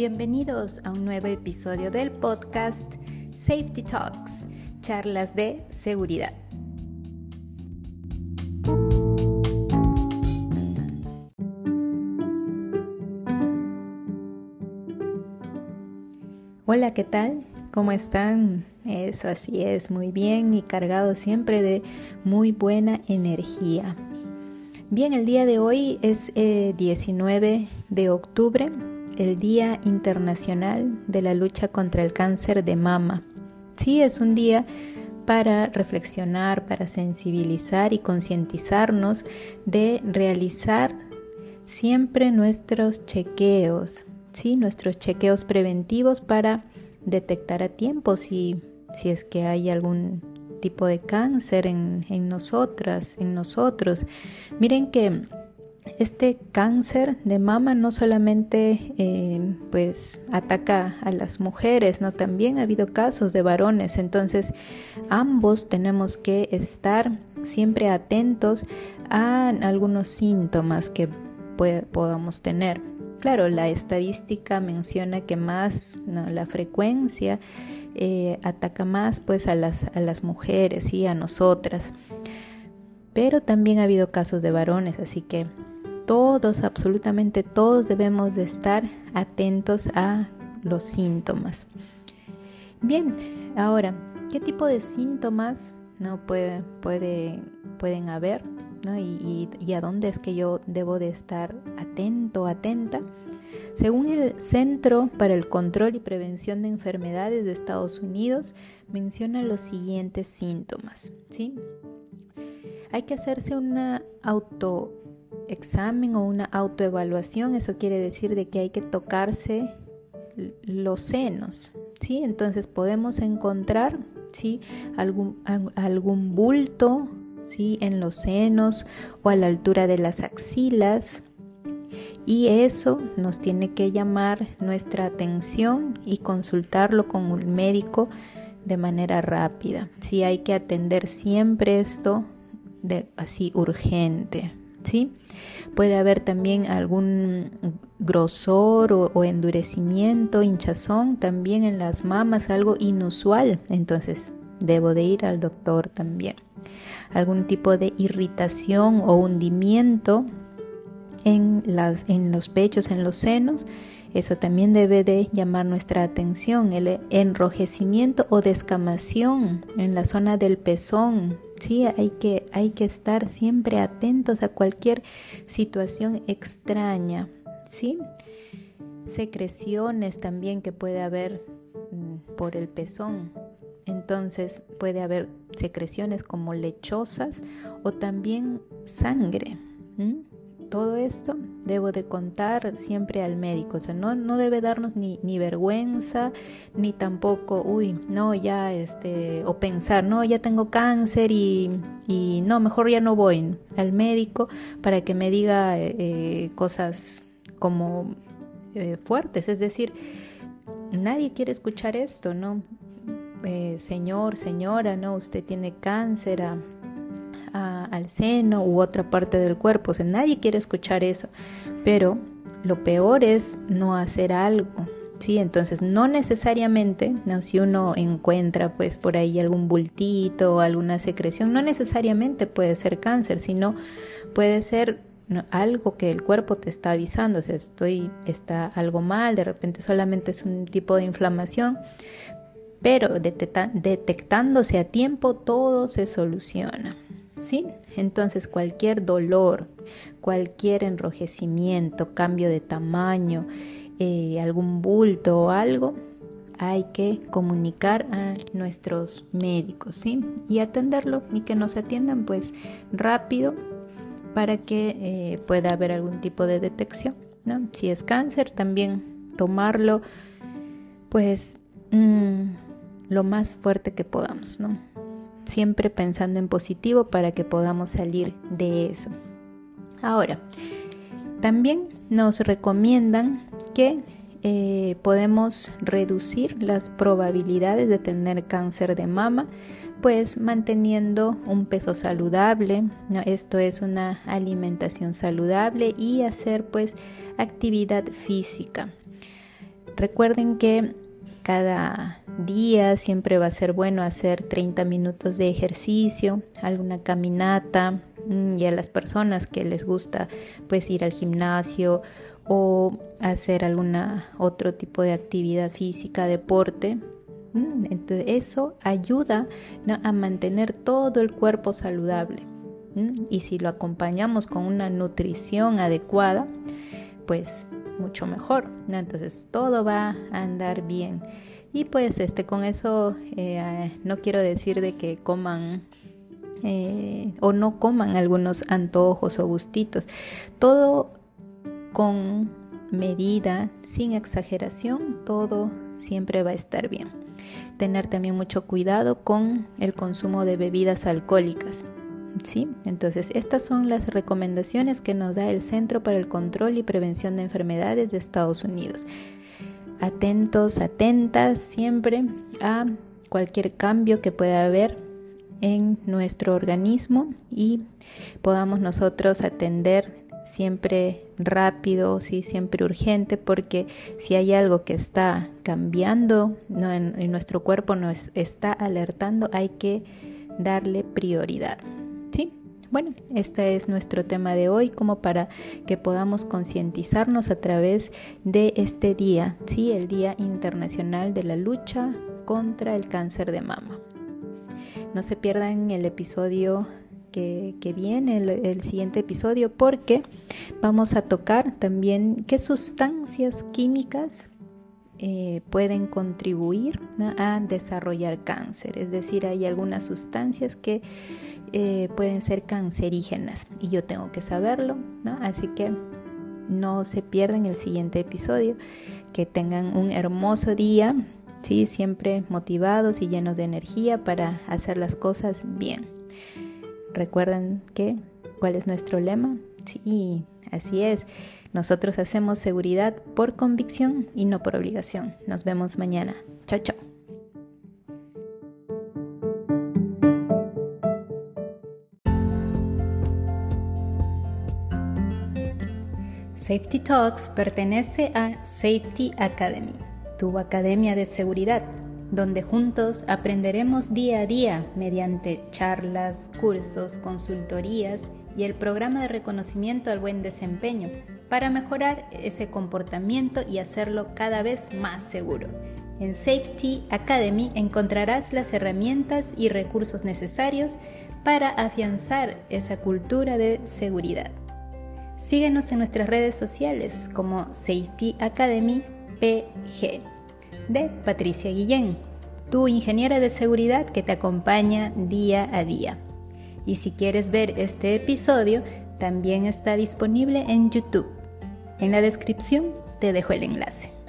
Bienvenidos a un nuevo episodio del podcast Safety Talks, charlas de seguridad. Hola, ¿qué tal? ¿Cómo están? Eso así es, muy bien y cargado siempre de muy buena energía. Bien, el día de hoy es 19 eh, de octubre el Día Internacional de la Lucha contra el Cáncer de Mama. Sí, es un día para reflexionar, para sensibilizar y concientizarnos de realizar siempre nuestros chequeos, ¿sí? nuestros chequeos preventivos para detectar a tiempo si, si es que hay algún tipo de cáncer en, en nosotras, en nosotros. Miren que este cáncer de mama no solamente eh, pues ataca a las mujeres, no también ha habido casos de varones, entonces ambos tenemos que estar siempre atentos a algunos síntomas que podamos tener. Claro, la estadística menciona que más la frecuencia eh, ataca más pues a las, a las mujeres y a nosotras. Pero también ha habido casos de varones, así que todos, absolutamente todos debemos de estar atentos a los síntomas. Bien, ahora, ¿qué tipo de síntomas no puede, puede, pueden haber? Y, y, a dónde es que yo debo de estar atento, atenta? Según el Centro para el Control y Prevención de Enfermedades de Estados Unidos, menciona los siguientes síntomas. ¿sí? Hay que hacerse una auto examen o una autoevaluación, eso quiere decir de que hay que tocarse los senos, ¿sí? Entonces podemos encontrar, ¿sí? Algún, algún bulto, ¿sí? En los senos o a la altura de las axilas. Y eso nos tiene que llamar nuestra atención y consultarlo con un médico de manera rápida. Sí, hay que atender siempre esto de así urgente. ¿Sí? Puede haber también algún grosor o, endurecimiento, hinchazón también en las mamas, algo inusual, entonces debo de ir al doctor también. Algún tipo de irritación o hundimiento en, las, en los pechos, en los senos, eso también debe de llamar nuestra atención. El enrojecimiento o descamación en la zona del pezón, Sí, hay que, hay que estar siempre atentos a cualquier situación extraña, ¿sí? Secreciones también que puede haber mm, por el pezón. Entonces puede haber secreciones como lechosas o también sangre todo esto debo de contar siempre al médico. O sea, no, no debe darnos ni, ni, vergüenza, ni tampoco, uy, no, ya, este, o pensar, no, ya tengo cáncer y, y no, mejor ya no voy al médico para que me diga eh, cosas como eh, fuertes. Es decir, nadie quiere escuchar esto, ¿no? Eh, señor, señora, ¿no? Usted tiene cáncer. A, al seno u otra parte del cuerpo. O sea, nadie quiere escuchar eso. Pero lo peor es no hacer algo. Sí, entonces no necesariamente, ¿no? si uno encuentra pues por ahí algún bultito o alguna secreción, no necesariamente puede ser cáncer, sino puede ser algo que el cuerpo te está avisando, o sea, estoy, está algo mal, de repente solamente es un tipo de inflamación, pero detectándose a tiempo todo se soluciona. ¿Sí? Entonces cualquier dolor, cualquier enrojecimiento, cambio de tamaño, eh, algún bulto o algo, hay que comunicar a nuestros médicos, ¿sí? Y atenderlo y que nos atiendan pues rápido para que eh, pueda haber algún tipo de detección, ¿no? Si es cáncer, también tomarlo pues mm, lo más fuerte que podamos, ¿no? Siempre pensando en positivo para que podamos salir de eso. Ahora, también nos recomiendan que eh, podemos reducir las probabilidades de tener cáncer de mama, pues manteniendo un peso saludable, esto es una alimentación saludable y hacer pues actividad física. Recuerden que cada día siempre va a ser bueno hacer 30 minutos de ejercicio, alguna caminata mm, y a las personas que les gusta pues ir al gimnasio o hacer alguna otro tipo de actividad física, deporte. Mm, entonces eso ayuda a mantener todo el cuerpo saludable. Y si lo acompañamos con una nutrición adecuada, pues mucho mejor. Entonces todo va a andar bien. Y pues este con eso eh, no quiero decir de que coman eh, o no coman algunos antojos o gustitos. Todo con medida, sin exageración, todo siempre va a estar bien. Tener también mucho cuidado con el consumo de bebidas alcohólicas. ¿Sí? Entonces, estas son las recomendaciones que nos da el Centro para el Control y Prevención de Enfermedades de Estados Unidos. Atentos, atentas siempre a cualquier cambio que pueda haber en nuestro organismo y podamos nosotros atender siempre rápido, sí, siempre urgente, porque si hay algo que está cambiando no, en, nuestro cuerpo, nos está alertando, hay que darle prioridad. Bueno, este es nuestro tema de hoy, como para que podamos concientizarnos a través de este día, ¿sí? el Día Internacional de la Lucha contra el Cáncer de Mama. No se pierdan el episodio que, viene, el, siguiente episodio, porque vamos a tocar también qué sustancias químicas eh, pueden contribuir a desarrollar cáncer. Es decir, hay algunas sustancias que eh, pueden ser cancerígenas y yo tengo que saberlo, así que no se pierdan el siguiente episodio, que tengan un hermoso día. ¿sí? siempre motivados y llenos de energía para hacer las cosas bien. ¿Recuerdan qué? ¿Cuál es nuestro lema? Sí, así es. Nosotros hacemos seguridad por convicción y no por obligación. Nos vemos mañana. Chao, chao. Safety Talks pertenece a Safety Academy, tu academia de seguridad donde juntos aprenderemos día a día mediante charlas, cursos, consultorías y el programa de reconocimiento al buen desempeño para mejorar ese comportamiento y hacerlo cada vez más seguro. En Safety Academy encontrarás las herramientas y recursos necesarios para afianzar esa cultura de seguridad. Síguenos en nuestras redes sociales como Safety Academy PG de Patricia Guillén, tu ingeniera de seguridad que te acompaña día a día. Y si quieres ver este episodio, también está disponible en YouTube. En la descripción te dejo el enlace.